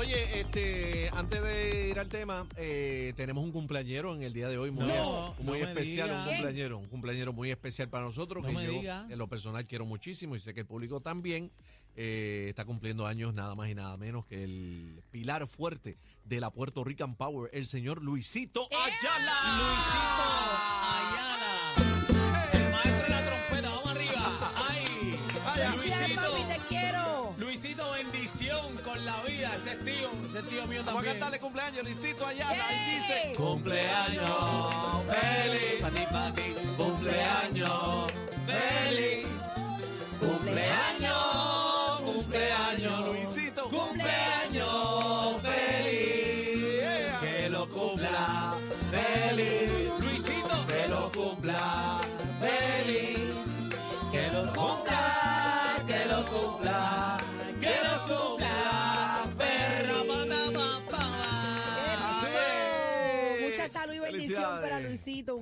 oye, este, antes de ir al tema, eh, tenemos un cumpleañero en el día de hoy muy, No, muy no me especial, un cumpleañero, un cumpleañero muy especial para nosotros, No que yo diga. en lo personal quiero muchísimo y sé que el público también. eh, está cumpliendo años nada más y nada menos que el pilar fuerte de la Puerto Rican Power, el señor Luisito Ayala. Luisito Ayala. La vida. Ese es tío, ese es tío mío Vamos a también. cantarle cumpleaños, Luisito Ayala. Y dice, cumpleaños feliz, Para ti, para ti. cumpleaños feliz.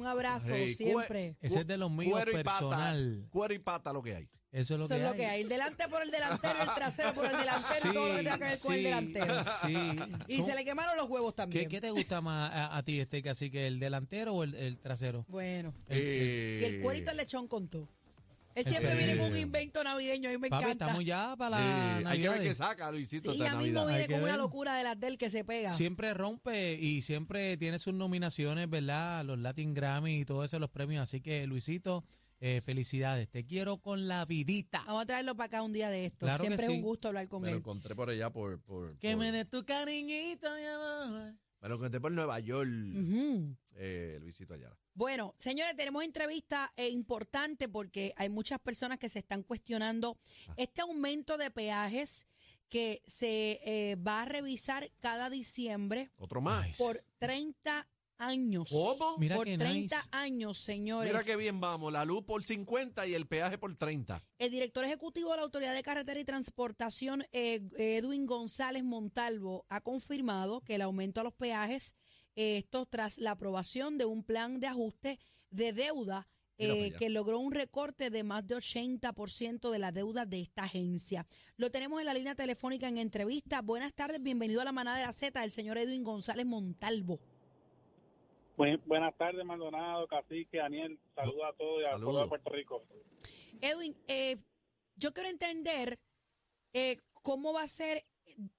Abrazo Hey, siempre. Ese es de los míos Cuero y pata, personal. cuero y pata lo que hay. Eso es lo Eso que es lo hay. que hay. El delante por el delantero, el trasero por el delantero y todo lo que tenga que ver con el sí, delantero. Sí. Y ¿Cómo- se le quemaron los huevos también. ¿Qué, qué te gusta más a, a ti, este así que el delantero o el, el trasero? Bueno. El- el- Eh, Y el cuerito el lechón con todo. Él siempre Eh, viene con un invento navideño. Mí me Papi, encanta. estamos ya para la hay que ver qué Navidad. saca Luisito Sí, esta ya mismo Navidad. viene Hay que con una ver. locura de las del que se pega. Siempre rompe y siempre tiene sus nominaciones, ¿verdad? Los Latin Grammy y todo eso, los premios. Así que, Luisito, eh, felicidades. Te quiero con la vidita. Vamos a traerlo para acá un día de esto. Claro que siempre es sí. un gusto hablar con Me lo él. encontré por allá por... por Que por- me des tu cariñito, mi amor. Me lo encontré por Nueva York, Ujú. eh, Luisito Ayala. Bueno, señores, tenemos entrevista eh, importante porque hay muchas personas que se están cuestionando Ah. este aumento de peajes que se eh, va a revisar cada diciembre Otro más. por 30 años. ¿Cómo? Mira por qué 30 nice. años, señores. Mira qué bien vamos, la luz por 50 y el peaje por 30. El director ejecutivo de la Autoridad de Carretera y Transportación, eh, Edwin González Montalvo, ha confirmado que el aumento a los peajes, esto tras la aprobación de un plan de ajuste de deuda eh, que logró un recorte de más de 80% de la deuda de esta agencia. Lo tenemos en la línea telefónica en entrevista. Buenas tardes, bienvenido a la manada de la Z, el señor Edwin González Montalvo. Buen- buenas tardes, Maldonado, Cacique, Daniel. Saludos a todos y a Saludos. pueblo de Puerto Rico. Edwin, eh, yo quiero entender eh, cómo va a ser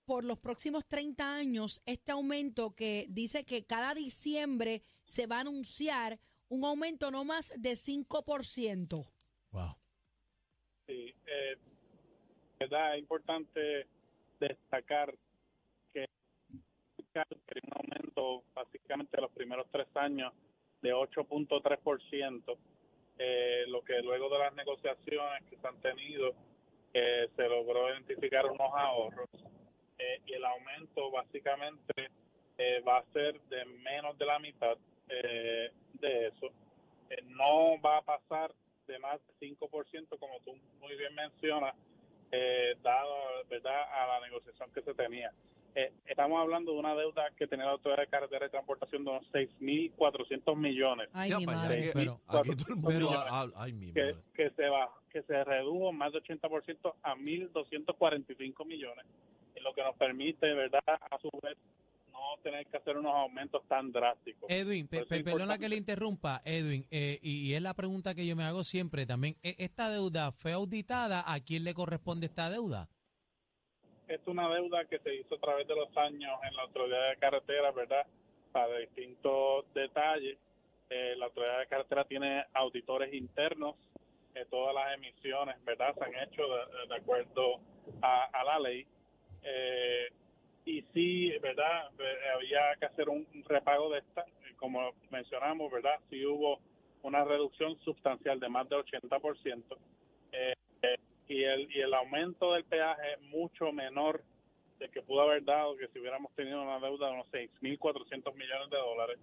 por los próximos 30 años este aumento que dice que cada diciembre se va a anunciar un aumento no más de 5%. Wow. Sí, eh, verdad, es importante destacar que que hay un aumento básicamente de los primeros tres años de 8.3%, eh, lo que luego de las negociaciones que se han tenido eh, se logró identificar unos ahorros eh, y el aumento básicamente eh, va a ser de menos de la mitad eh, de eso. Eh, no va a pasar de más de 5%, como tú muy bien mencionas, eh, dado verdad a la negociación que se tenía. Eh, estamos hablando de una deuda que tenía la Autoridad de Carretera y Transportación de unos 6.400 millones, Ay, mi madre. que- Pero- aquí todo el mundo pero- ha- ha- ay, mi que, madre. que se va, que se redujo más de 80% a 1.245 millones, y lo que nos permite, verdad, a su vez, no tener que hacer unos aumentos tan drásticos. Edwin, pe- perdona que le interrumpa, Edwin, eh, y, y es la pregunta que yo me hago siempre también. ¿E- ¿Esta deuda fue auditada? ¿A quién le corresponde esta deuda? es una deuda que se hizo a través de los años en la Autoridad de Carretera, ¿verdad? Para distintos detalles. Eh, la Autoridad de Carretera tiene auditores internos. eh, todas las emisiones, ¿verdad? Se han hecho de, de acuerdo a, a la ley. Eh, y sí, ¿verdad? Eh, había que hacer un repago de esta. eh, Como mencionamos, ¿verdad? Sí hubo una reducción sustancial de más del 80%. Eh, eh, y el, y el aumento del peaje es mucho menor de que pudo haber dado que si hubiéramos tenido una deuda de unos 6.400 millones de dólares.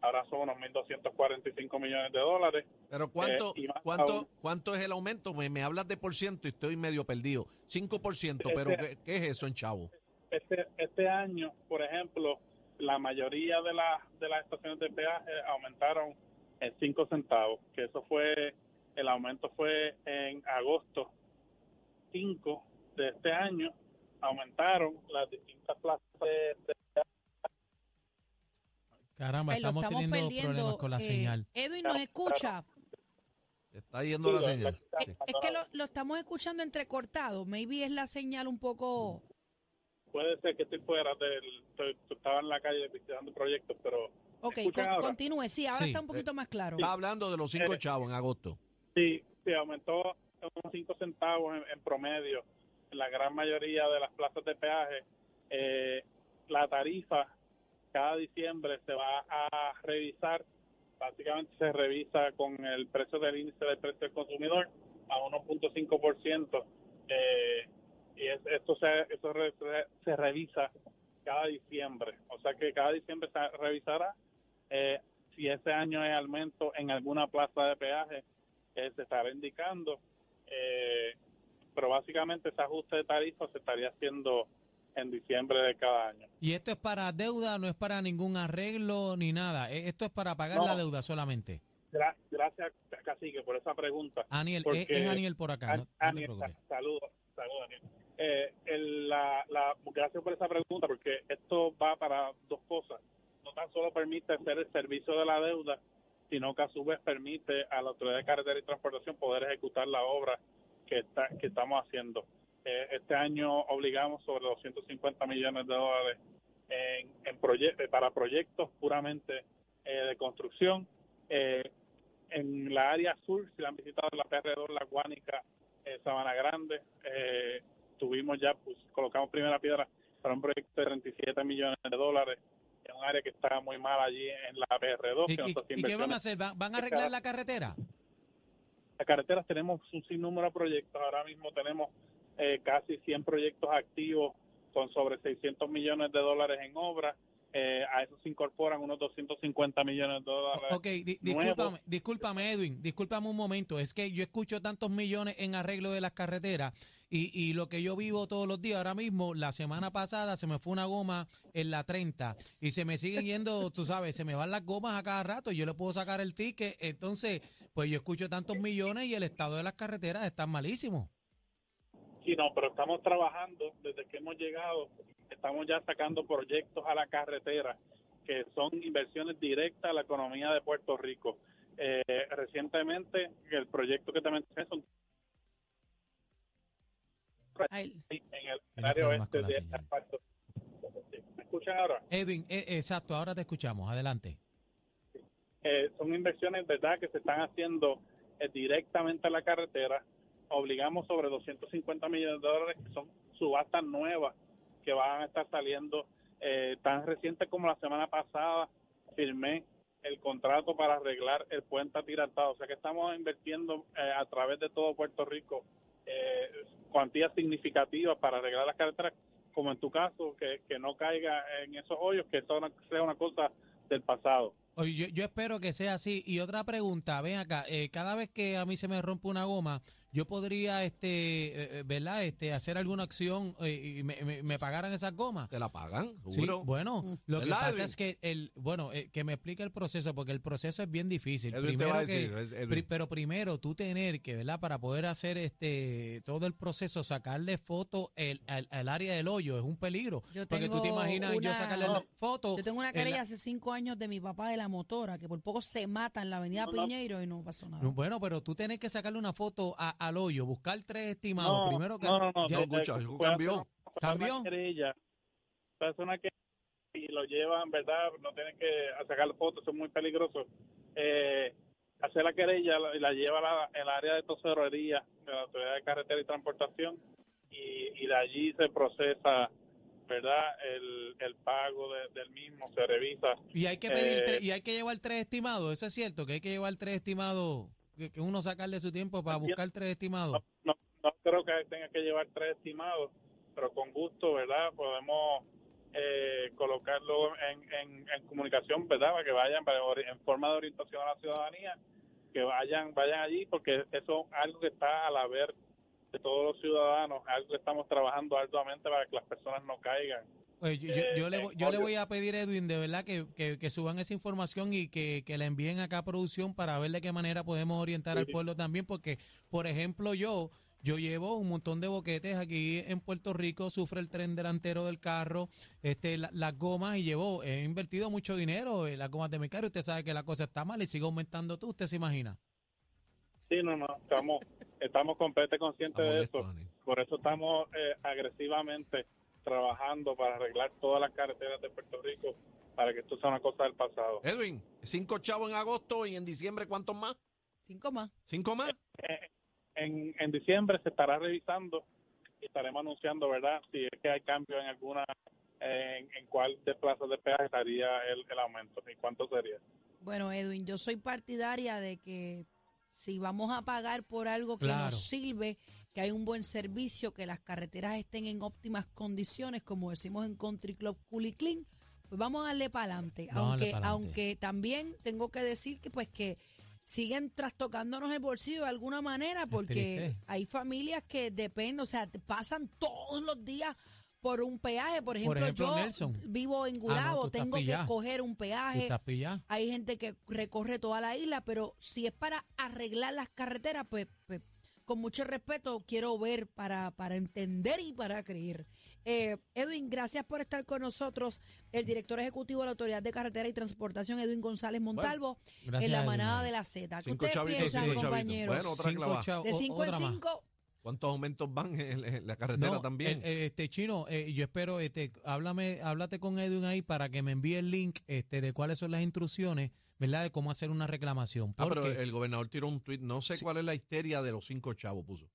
Ahora son unos 1.245 millones de dólares. Pero ¿cuánto, eh, cuánto, aún- cuánto es el aumento? Me, me hablas de por ciento y estoy medio perdido. 5%, pero Este- ¿qué, qué es eso en chavo? Este, este año, por ejemplo, la mayoría de, las de las estaciones de peaje aumentaron en 5 centavos, que eso fue, el aumento fue en agosto 5 de este año aumentaron las distintas plazas de, de Caramba, Ay, estamos, estamos teniendo perdiendo. problemas con la eh, señal. Edwin nos escucha. Está yendo la señal. está- Sí. Es que lo, lo estamos escuchando entrecortado. Maybe es la señal un poco. puede ser que estoy fuera del estoy- estaba en la calle visitando proyectos pero Ok, con- continúe. Sí, ahora Sí. está un poquito más claro. Está hablando de los cinco Eh, chavos en agosto. sí sí aumentó unos 5 centavos en, en promedio en la gran mayoría de las plazas de peaje Eh, la tarifa cada diciembre se va a revisar básicamente se revisa con el precio del índice del precio del consumidor a 1.5% eh, y es- esto se re- se revisa cada diciembre o sea que cada diciembre se revisará eh, si ese año hay aumento en alguna plaza de peaje eh, se estará indicando eh, pero básicamente ese ajuste de tarifa se estaría haciendo en diciembre de cada año Y esto es para deuda, no es para ningún arreglo ni nada. Eh, Esto es para pagar No. la deuda solamente. Gra- gracias Cacique por esa pregunta Aniel, Porque- es, es Aniel por acá. An- no- Aniel, saludos, Aniel. Eh, el- la, la- gracias por esa pregunta, porque esto va para dos cosas. No tan solo permite hacer el servicio de la deuda, sino que a su vez permite a la Autoridad de Carretera y Transportación poder ejecutar la obra que, está, que estamos haciendo. Eh, este año obligamos sobre 250 millones de dólares en, en proye- eh, para proyectos puramente eh, de construcción. Eh, en la área sur, si la han visitado la PR2, La Guánica, eh, Sabana Grande, eh, tuvimos ya, pues colocamos primera piedra para un proyecto de 37 millones de dólares en un área que está muy mal allí en la PR2. ¿Y, que y- nosotros y qué van a hacer? ¿Van, van a arreglar la carretera? las carreteras tenemos un sinnúmero de proyectos. Ahora mismo tenemos eh, casi 100 proyectos activos con sobre 600 millones de dólares en obra. Eh, a eso se incorporan unos 250 millones de dólares. Ok, di- discúlpame, discúlpame Edwin, discúlpame un momento, es que yo escucho tantos millones en arreglo de las carreteras y, y lo que yo vivo todos los días, ahora mismo, la semana pasada se me fue una goma en la 30 y se me siguen yendo, tú sabes, se me van las gomas a cada rato, yo le puedo sacar el ticket, entonces, pues yo escucho tantos millones y el estado de las carreteras está malísimo. Sí, no, pero estamos trabajando desde que hemos llegado, estamos ya sacando proyectos a la carretera que son inversiones directas a la economía de Puerto Rico. Eh, recientemente, el proyecto que te mencioné son Ay, en el área oeste de asfalto. ¿Me escuchan ahora? Edwin, eh, exacto, ahora te escuchamos, adelante. Eh, son inversiones, ¿verdad?, que se están haciendo eh, directamente a la carretera. Obligamos sobre 250 millones de dólares, que son subastas nuevas que van a estar saliendo eh, tan reciente como la semana pasada. Firmé el contrato para arreglar el puente atirantado. O sea que estamos invirtiendo eh, a través de todo Puerto Rico eh, cuantías significativas para arreglar las carreteras, como en tu caso, que, que no caiga en esos hoyos, que eso sea una cosa del pasado. Yo espero que sea así. Y otra pregunta, ven acá, eh, cada vez que a mí se me rompe una goma, yo podría, este, eh, eh, ¿verdad? Este, hacer alguna acción eh, y me, me- me pagaran esas gomas. ¿Te la pagan? Sí, bueno, lo que ¿Verdad, pasa Edwin? es que el, bueno, eh, que me explique el proceso, porque el proceso es bien difícil. Edwin primero va a que- pri- pero primero tú tener que, ¿verdad? Para poder hacer este todo el proceso, sacarle foto el, al, al área del hoyo es un peligro. Yo porque tú te tengo imaginas yo sacarle foto. Yo tengo una querella hace cinco años de mi papá de la motora, que por poco se mata en la avenida No. Piñeiro y no pasó nada. No, Bueno, pero tú tienes que sacarle una foto a- al hoyo, buscar tres estimados. No, primero que no, no, no. ya- escucha, puede cambió. ¿Cambió? Una querella y lo llevan, ¿verdad? No tienen que sacar fotos, son muy peligrosos. Eh, hacer la querella la- y la lleva a la, el área de tocerería de la Autoridad de Carretera y Transportación y, y de allí se procesa, ¿verdad? El, el pago de- del mismo, se revisa. y hay que pedir eh, y hay que llevar tres estimados. Eso es cierto, que hay que llevar tres estimados, que, que uno sacarle su tiempo para buscar tres estimados. no, no creo que tenga que llevar tres estimados, pero con gusto, ¿verdad? Podemos eh, colocarlo en, en, en comunicación, ¿verdad? Para que vayan para en forma de orientación a la ciudadanía, que vayan vayan allí, porque eso es algo que está al haber de todos los ciudadanos, algo que estamos trabajando arduamente para que las personas no caigan. Pues yo, yo- eh, yo le, voy- yo le voy a pedir, Edwin, de verdad que, que- que suban esa información y que, que la envíen acá a producción para ver de qué manera podemos orientar al pueblo también, porque, por ejemplo, yo Yo llevo un montón de boquetes aquí en Puerto Rico, sufre el tren delantero del carro, este, la- las gomas y llevo, he invertido mucho dinero en las gomas de mi carro. Usted sabe que la cosa está mal y sigue aumentando tú, ¿usted se imagina? Sí, no, no, estamos, estamos completamente conscientes de eso. Por eso estamos eh, agresivamente trabajando para arreglar todas las carreteras de Puerto Rico para que esto sea una cosa del pasado. Edwin, cinco chavos en agosto y en diciembre, ¿cuántos más? Cinco más. ¿Cinco más? Eh, en, en diciembre se estará revisando y estaremos anunciando, ¿verdad? Si es que hay cambio en alguna, en, en cuál de plazas de peaje estaría el, el aumento y cuánto sería. Bueno, Edwin, yo soy partidaria de que si vamos a pagar por algo que Claro. nos sirve, que hay un buen servicio, que las carreteras estén en óptimas condiciones, como decimos en Country Club Clean, pues vamos a darle para adelante. Aunque, aunque también tengo que decir que pues que siguen trastocándonos el bolsillo de alguna manera, porque hay familias que dependen, o sea, pasan todos los días por un peaje. Por ejemplo, ejemplo, yo Nelson. vivo en Ah, no, Gurabo, tengo que coger un ¿Tú peaje. Hay gente que recorre toda la isla, pero si es para arreglar las carreteras, pues, pues, con mucho respeto quiero ver para, para entender y para creer. Eh, Edwin, gracias por estar con nosotros. El director ejecutivo de la Autoridad de Carretera y Transportación, Edwin González Montalvo, gracias, en la Edwin. manada de la Z. ¿Qué Cinco ustedes chavitos, piensan, compañeros? Bueno, otra Cinco de o- 5 en otra más. 5, ¿Cuántos aumentos van en, la carretera No, también? eh, eh, este chino, eh, yo espero, este, háblame, háblate con Edwin ahí para que me envíe el link, este, de cuáles son las instrucciones, ¿verdad? De cómo hacer una reclamación. ah, pero el gobernador tiró un tuit. No sé cuál es la histeria de los cinco chavos, puso.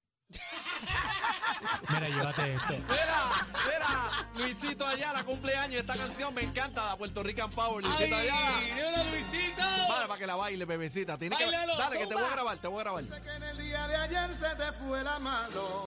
mira, llévate esto. Mira, mira, Luisito Ayala, cumpleaños. Esta canción me encanta, la Puerto Rican Power. Luisito Ayala. ¡Hola, Luisito! Vale, para que la baile, bebecita. Tiene que, Báilalo, dale, que te voy a grabar, te voy a grabar. Sé que en el día de ayer se te fue la mano.